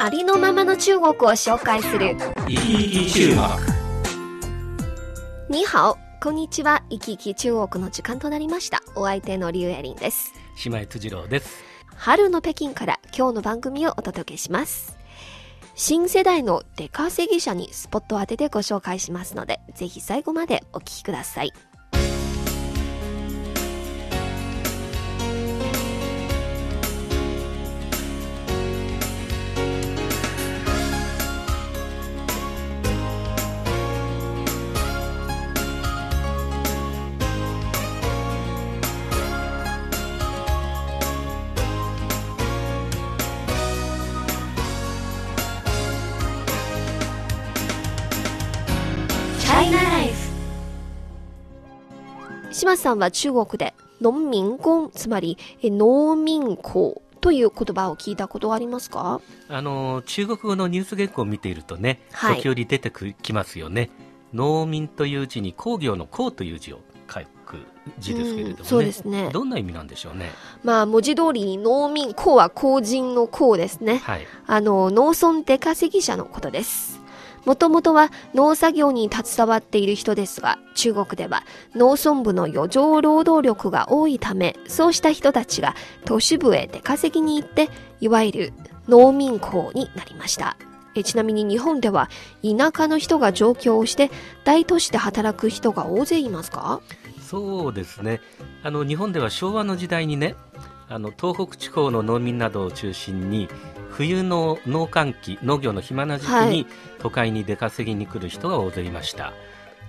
ありのままの中国を紹介する。生き生き中国。にハオこんにちは。生き生き中国の時間となりました。お相手のリュウエリンです。姉妹辻郎です。春の北京から今日の番組をお届けします。新世代の出稼ぎ者にスポットを当ててご紹介しますのでぜひ最後までお聞きください島さんは中国で農民工つまりえ農民工という言葉を聞いたことはありますか？あの中国語のニュース原稿を見ているとね、はい時折出てきますよね。農民という字に工業の工という字を書く字ですけれどもね。うんそうですねどんな意味なんでしょうね。まあ文字通り農民工は工人の工ですねはい。あの、農村出稼ぎ者のことです。もともとは農作業に携わっている人ですが、中国では農村部の余剰労働力が多いため、そうした人たちが都市部へ出稼ぎに行って、いわゆる農民工になりました。えちなみに日本では田舎の人が上京をして大都市で働く人が大勢いますか？そうですね。あの日本では昭和の時代にね、あの東北地方の農民などを中心に冬の農閑期農業の暇な時期はいに都会に出稼ぎに来る人が大勢いました、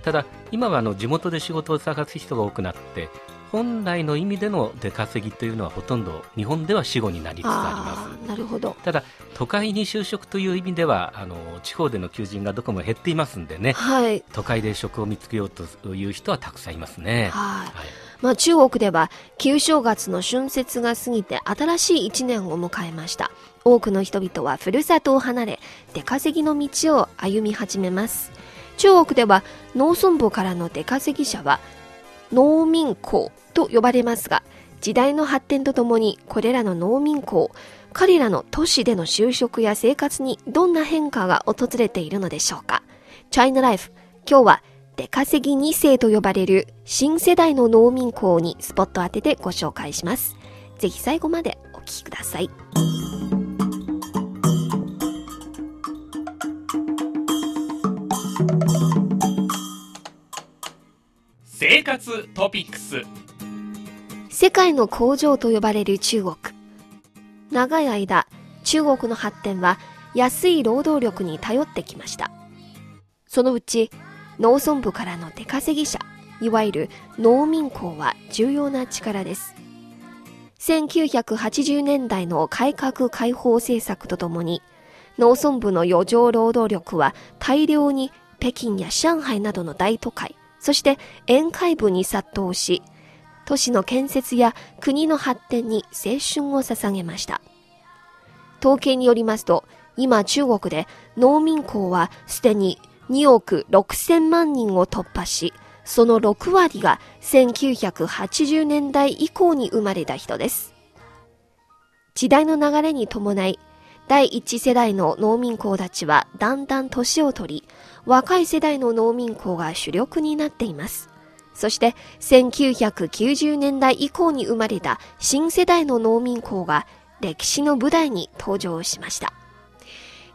ただ今はあの地元で仕事を探す人が多くなって本来の意味での出稼ぎというのはほとんど日本では死後になりつつありますなるほど。ただ都会に就職という意味ではあの地方での求人がどこも減っていますんでねはい。都会で職を見つけようという人はたくさんいますね。はい。はいまあ中国では旧正月の春節が過ぎて新しい一年を迎えました。多くの人々はふるさとを離れ出稼ぎの道を歩み始めます。中国では農村部からの出稼ぎ者は農民工と呼ばれますが、時代の発展とともにこれらの農民工、彼らの都市での就職や生活にどんな変化が訪れているのでしょうか。チャイナライフ、今日は出稼ぎ2世と呼ばれる新世代の農民工にスポットを当ててご紹介します。ぜひ最後までお聞きください。生活トピックス世界の工場と呼ばれる中国。長い間、中国の発展は安い労働力に頼ってきました。そのうち、農村部からの出稼ぎ者、いわゆる農民工は重要な力です。1980年代の改革開放政策とともに、農村部の余剰労働力は大量に北京や上海などの大都会、そして沿海部に殺到し、都市の建設や国の発展に青春を捧げました。統計によりますと、今中国で農民工はすでに2億6千万人を突破し、その6割が1980年代以降に生まれた人です。時代の流れに伴い、第一世代の農民工たちはだんだん年を取り、若い世代の農民工が主力になっています。そして1990年代以降に生まれた新世代の農民工が歴史の舞台に登場しました。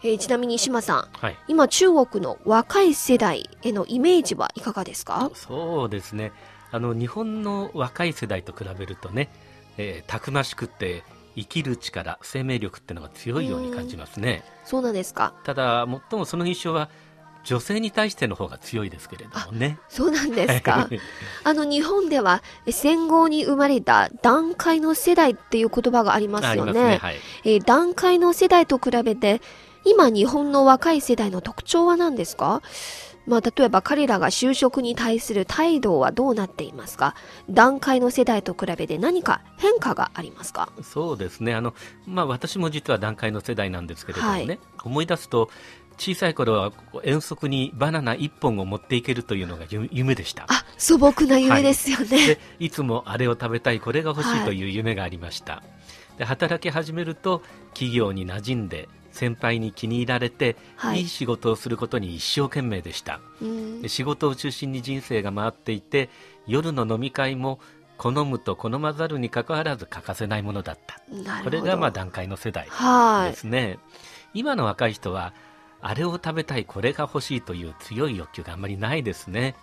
えーちなみに島さん、はい。今中国の若い世代へのイメージはいかがですか？そうですね。あの日本の若い世代と比べるとね、えーたくましくて生きる力生命力っていうのが強いように感じますね。そうなんですか。ただ最もその印象は女性に対しての方が強いですけれどもね。そうなんですか。あの日本ではえ戦後に生まれた団塊の世代っていう言葉がありますよね。ねはい。えー団塊の世代と比べて今日本の若い世代の特徴は何ですか？まあ、例えば彼らが就職に対する態度はどうなっていますか？段階の世代と比べて何か変化がありますか？そうですね。あの、まあ、私も実は段階の世代なんですけれどもね、はい、思い出すと小さい頃は遠足にバナナ1本を持っていけるというのが夢でした。あ素朴な夢ですよね、はい、でいつもあれを食べたいこれが欲しいという夢がありました、はい、で働き始めると企業に馴染んで先輩に気に入られて、はい、いい仕事をすることに一生懸命でした。仕事を中心に人生が回っていて夜の飲み会も好むと好まざるにかかわらず欠かせないものだった。これがまあ段階の世代ですね。今の若い人はあれを食べたいこれが欲しいという強い欲求があんまりないですね。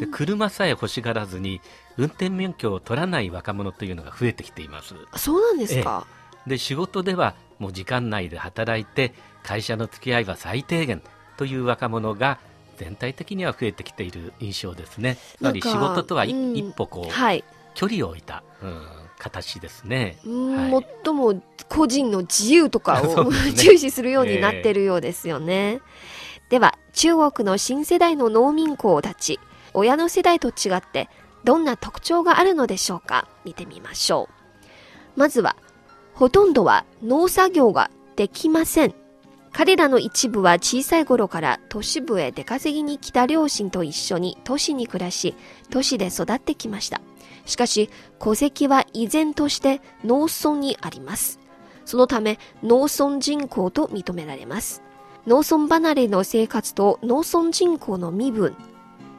で車さえ欲しがらずに運転免許を取らない若者というのが増えてきています。そうなんですか、で仕事ではもう時間内で働いて会社の付き合いは最低限という若者が全体的には増えてきている印象ですね。やはり仕事とは、うん、一歩こう、はい、距離を置いた、うん、形ですね、はい、最も個人の自由とかを、ね、重視するようになっているようですよね。えー、では中国の新世代の農民工たち。親の世代と違ってどんな特徴があるのでしょうか？見てみましょう。まずはほとんどは農作業ができません。彼らの一部は小さい頃から都市部へ出稼ぎに来た両親と一緒に都市に暮らし、都市で育ってきました。しかし、戸籍は依然として農村にあります。そのため、農村人口と認められます。農村離れの生活と農村人口の身分、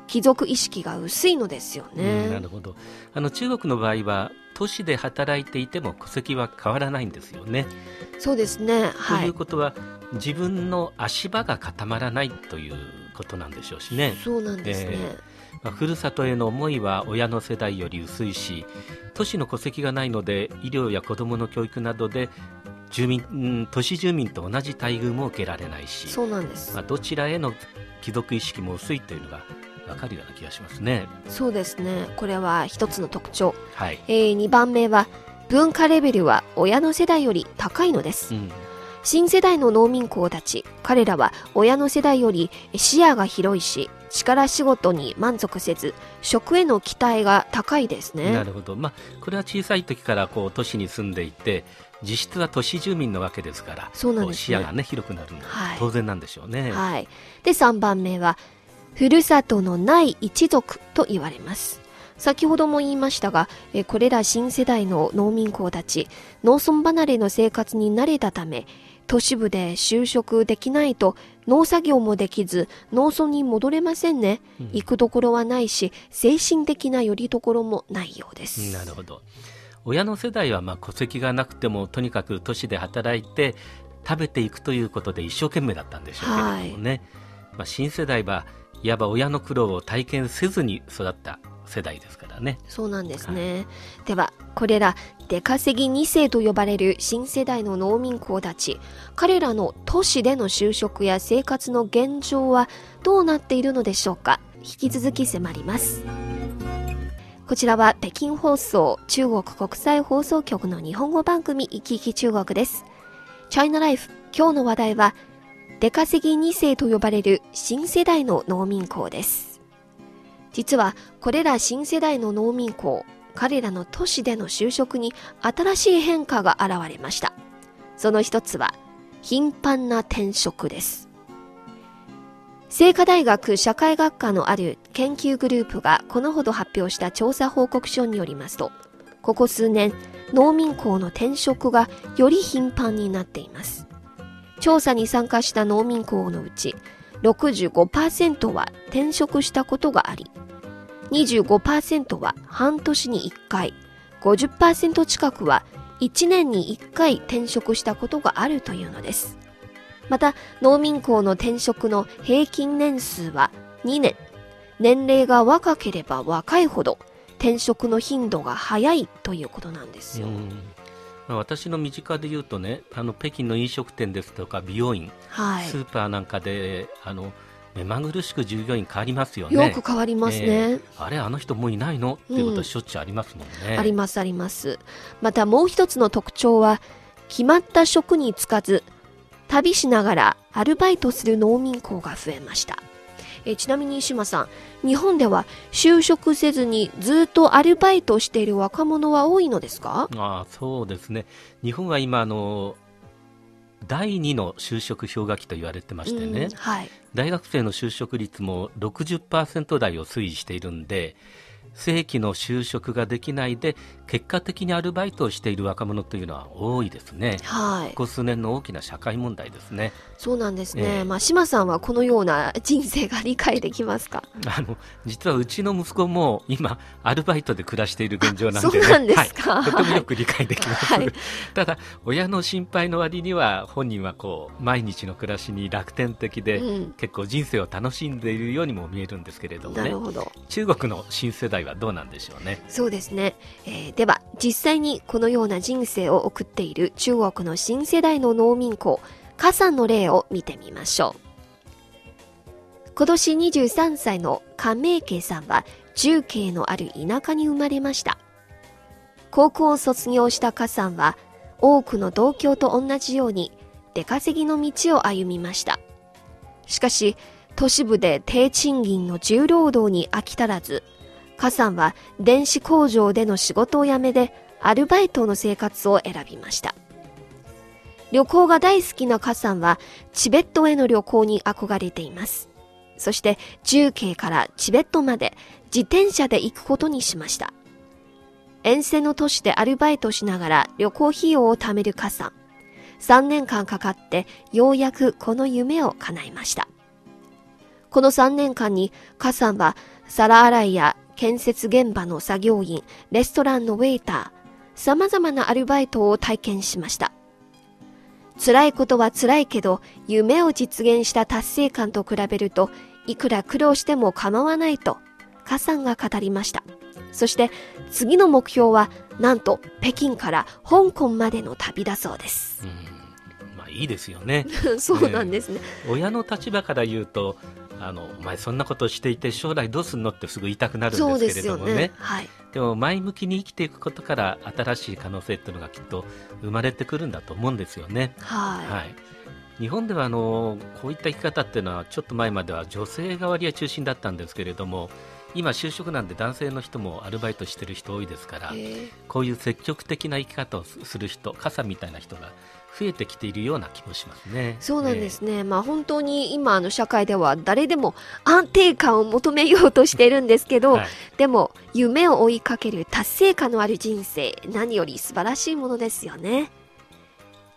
貴族意識が薄いのですよね。なるほど。あの中国の場合は都市で働いていても戸籍は変わらないんですよね。そうですね。はい、ということは自分の足場が固まらないということなんでしょうしね。そうなんですね。えーまあ、ふるさとへの思いは親の世代より薄いし都市の戸籍がないので医療や子どもの教育などで住民都市住民と同じ待遇も受けられないしそうなんです、まあ、どちらへの貴族意識も薄いというのがわかるような気がしますね。そうですね。これは一つの特徴。はい。えー、2番目は、文化レベルは親の世代より高いのです。うん、新世代の農民工たち、彼らは親の世代より視野が広いし、力仕事に満足せず、食への期待が高いですね。なるほど。まあ、これは小さい時からこう都市に住んでいて、実質は都市住民なわけですから、そうなんです、ね、視野がね広くなるのは当然なんでしょうね。はい。で3番目はふるさとのない一族と言われます。先ほども言いましたが、これら新世代の農民工たち、農村離れの生活に慣れたため、都市部で就職できないと農作業もできず農村に戻れませんね、うん、行くところはないし精神的なよりどころもないようです。なるほど。親の世代はまあ戸籍がなくてもとにかく都市で働いて食べていくということで一生懸命だったんでしょうけれどもね、はい、まあ、新世代はいわば親の苦労を体験せずに育った世代ですからね。そうなんですね。はい、では、これら出稼ぎ2世と呼ばれる新世代の農民工たち、彼らの都市での就職や生活の現状はどうなっているのでしょうか？引き続き迫ります。こちらは北京放送中国国際放送局の日本語番組行き来中国です。チャイナライフ今日の話題は出稼ぎ2世と呼ばれる新世代の農民工です。実はこれら新世代の農民工、彼らの都市での就職に新しい変化が現れました。その一つは頻繁な転職です。清華大学社会学科のある研究グループがこのほど発表した調査報告書によりますと、ここ数年、農民工の転職がより頻繁になっています。調査に参加した農民工のうち65%は転職したことがあり、25%は半年に1回、50%近くは1年に1回転職したことがあるというのです。また、農民工の転職の平均年数は2年。年齢が若ければ若いほど転職の頻度が早いということなんですよ。まあ、私の身近で言うとねあの北京の飲食店ですとか美容院、はい、スーパーなんかであの目まぐるしく従業員変わりますよね。よく変わりますね。えー、あれあの人もういないの？っていうことはしょっちゅうありますもんね。うん、ありますあります。またもう一つの特徴は決まった職に就かず旅しながらアルバイトする農民工が増えました。えちなみに島さん、日本では就職せずにずっとアルバイトしている若者は多いのですか？あそうですね。日本は今あの第2の就職氷河期と言われてましてね、うんはい。大学生の就職率も60%台を推移しているんで正規の就職ができないで結果的にアルバイトをしている若者というのは多いですね。はい。こ。こ数年の大きな社会問題ですね。そうなんですね。ええ。まあ、島さんはこのような人生が理解できますか？あの実はうちの息子も今アルバイトで暮らしている現状なんで、ね、そうなんですか？はい、とてもよく理解できます、はい。ただ親の心配の割には本人はこう毎日の暮らしに楽天的で、うん。結構人生を楽しんでいるようにも見えるんですけれどもね。なるほど。中国の新世代はどうなんでしょうねそうですね。えーでは、実際にこのような人生を送っている中国の新世代の農民工、カさんの例を見てみましょう。今年23歳のカメイケイさんは、重慶のある田舎に生まれました。高校を卒業したカさんは、多くの同郷と同じように、出稼ぎの道を歩みました。しかし、都市部で低賃金の重労働に飽き足らず、カさんは電子工場での仕事を辞めてアルバイトの生活を選びました。旅行が大好きなカさんはチベットへの旅行に憧れています。そして重慶からチベットまで自転車で行くことにしました。沿線の都市でアルバイトしながら旅行費用を貯めるカさん。3年間かかってようやくこの夢を叶えました。この3年間にカさんは皿洗いや建設現場の作業員、レストランのウェイター、様々なアルバイトを体験しました。辛いことは辛いけど、夢を実現した達成感と比べると、いくら苦労しても構わないと、カさんが語りました。そして、次の目標は、なんと、北京から香港までの旅だそうです。うんまあいいですよね そうなんですね。親の立場から言うとあのお前そんなことしていて将来どうすんのってすぐ言いたくなるんでですけれどもね。はい。でも前向きに生きていくことから新しい可能性っていうのがきっと生まれてくるんだと思うんですよね。はい。はい、日本ではあのこういった生き方っていうのはちょっと前までは女性が割合中心だったんですけれども今就職なんで男性の人もアルバイトしてる人多いですからえーこういう積極的な生き方をする人傘みたいな人が増えてきているような気もしますね。そうなんですね。まあ本当に今の社会では誰でも安定感を求めようとしているんですけど、はいでも夢を追いかける達成感のある人生、何より素晴らしいものですよね。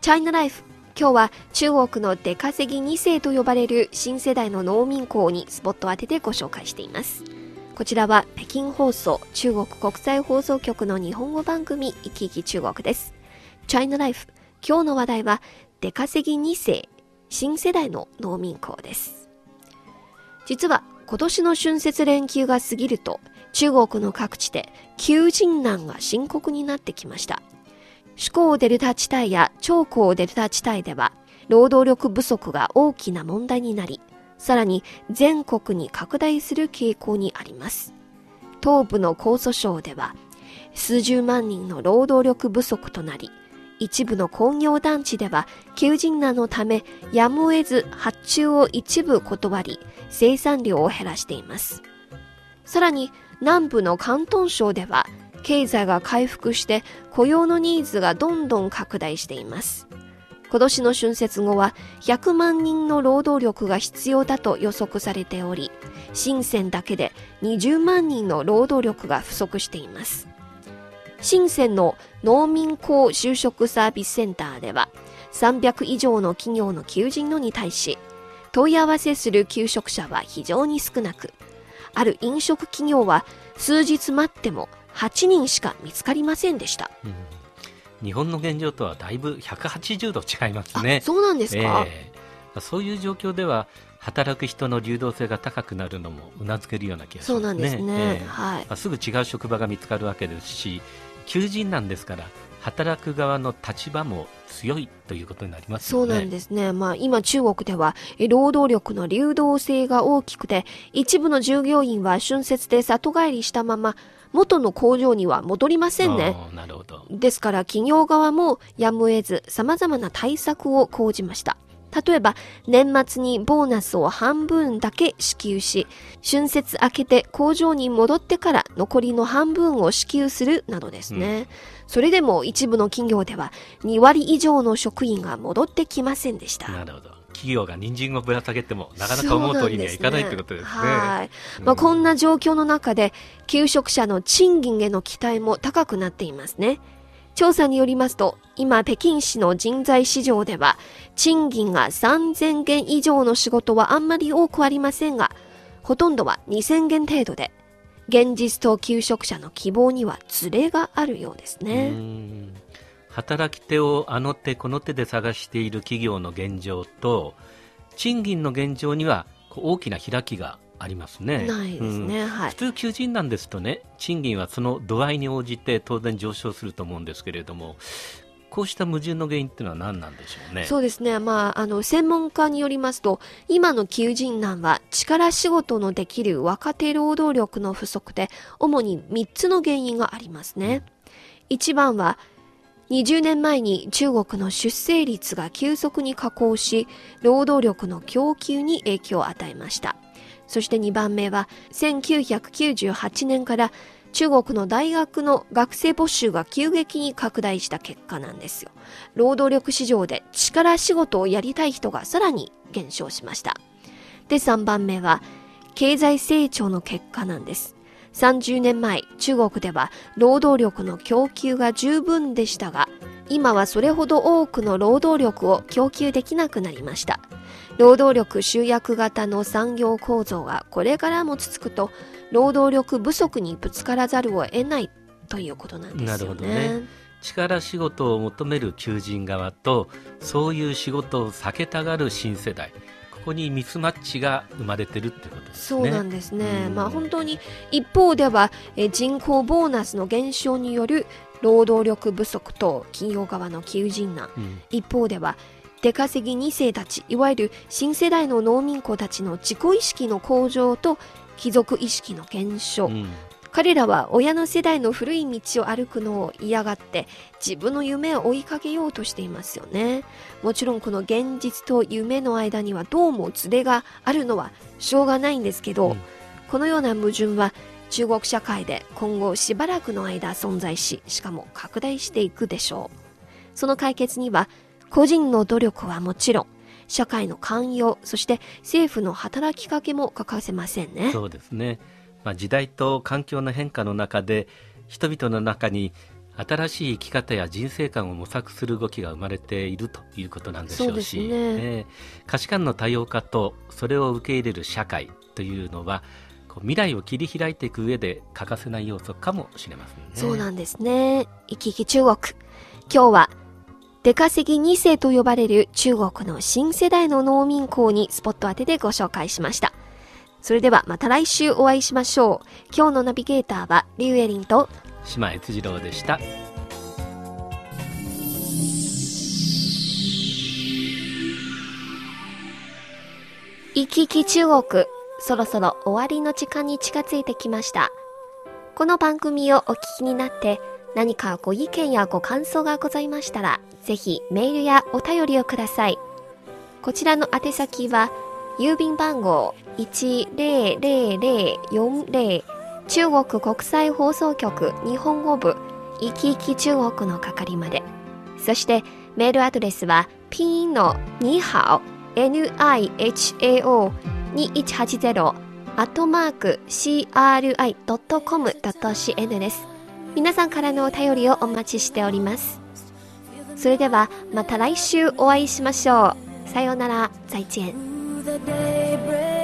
チャイナライフ。今日は中国の出稼ぎ2世と呼ばれる新世代の農民工にスポットを当ててご紹介しています。こちらは北京放送中国国際放送局の日本語番組「いきいき中国」です。チャイナライフ。今日の話題は出稼ぎ2世、新世代の農民工です。実は今年の春節連休が過ぎると中国の各地で求人難が深刻になってきました。首高デルタ地帯や長江デルタ地帯では労働力不足が大きな問題になり、さらに全国に拡大する傾向にあります。東部の江蘇省では数十万人の労働力不足となり、一部の工業団地では求人難のためやむを得ず発注を一部断り生産量を減らしています。さらに南部の広東省では経済が回復して雇用のニーズがどんどん拡大しています。今年の春節後は100万人の労働力が必要だと予測されており、深センだけで20万人の労働力が不足しています。深センの農民工就職サービスセンターでは300以上の企業の求人のに対し問い合わせする求職者は非常に少なくある飲食企業は数日待っても8人しか見つかりませんでした、うん日本の現状とはだいぶ180度違いますねあ。そうなんですか、ええそういう状況では働く人の流動性が高くなるのもうなずけるような気がしますね。すね、ええはいまあすぐ違う職場が見つかるわけですし求人なんですから働く側の立場も強いということになりますよね。そうなんですね。まあ今中国ではえ労働力の流動性が大きくて一部の従業員は春節で里帰りしたまま元の工場には戻りませんね。なるほど。ですから企業側もやむを得ず様々な対策を講じました。例えば、年末にボーナスを半分だけ支給し、春節明けて工場に戻ってから残りの半分を支給するなどですね。それでも一部の企業では2割以上の職員が戻ってきませんでした。なるほど。企業が人参をぶら下げてもなかなか思う通りにはいかないってことですね。はい。まあ、こんな状況の中で、求職者の賃金への期待も高くなっていますね。調査によりますと、今、北京市の人材市場では、賃金が3000元以上の仕事はあんまり多くありませんが、ほとんどは2000元程度で、現実と求職者の希望にはズレがあるようですね。うん働き手をあの手この手で探している企業の現状と賃金の現状には大きな開きがありますね。ないですね、うんはい普。通求人なんですとね賃金はその度合いに応じて当然上昇すると思うんですけれどもこうした矛盾の原因っていうのは何なんでしょうね？そうですね。まあ、あの、専門家によりますと、今の求人難は力仕事のできる若手労働力の不足で、主に3つの原因がありますね。1番は、20年前に中国の出生率が急速に下降し、労働力の供給に影響を与えました。そして2番目は、1998年から中国の大学の学生募集が急激に拡大した結果なんですよ。労働力市場で力仕事をやりたい人がさらに減少しました。で、3番目は、経済成長の結果なんです。30年前、中国では労働力の供給が十分でしたが、今はそれほど多くの労働力を供給できなくなりました。労働力集約型の産業構造がこれからも続くと、労働力不足にぶつからざるを得ないということなんですよね。なるほどね力仕事を求める求人側とそういう仕事を避けたがる新世代ここにミスマッチが生まれてるってことですね。そうなんですね。うんまあ本当に一方ではえー人口ボーナスの減少による労働力不足と企業側の求人難。うん一方では出稼ぎ2世たち、いわゆる新世代の農民工たちの自己意識の向上と貴族意識の減少。うん彼らは親の世代の古い道を歩くのを嫌がって自分の夢を追いかけようとしていますよね。もちろんこの現実と夢の間にはどうもズレがあるのはしょうがないんですけど、うんこのような矛盾は中国社会で今後しばらくの間存在し、しかも拡大していくでしょう。その解決には個人の努力はもちろん、社会の寛容、そして政府の働きかけも欠かせませんね。そうですね、まあ、時代と環境の変化の中で人々の中に新しい生き方や人生観を模索する動きが生まれているということなんでしょうしねええ価値観の多様化とそれを受け入れる社会というのはこう未来を切り開いていく上で欠かせない要素かもしれませんね。そうなんですね。行き来中国。今日は、出稼ぎ2世と呼ばれる中国の新世代の農民工にスポット当てでご紹介しました。それではまた来週お会いしましょう。今日のナビゲーターはリュウエリンと島悦次郎でした。行き来中国。そろそろ終わりの時間に近づいてきました。この番組をお聞きになって何かご意見やご感想がございましたら、ぜひメールやお便りをください。こちらの宛先は、郵便番号10040中国国際放送局日本語部いきいき中国の係まで。そしてメールアドレスはピンのにハオ NIHAO 2180アットマーク CRI.com.cn です。皆さんからのお便りをお待ちしております。それではまた来週お会いしましょう。さようなら、再见。The daybreak, it's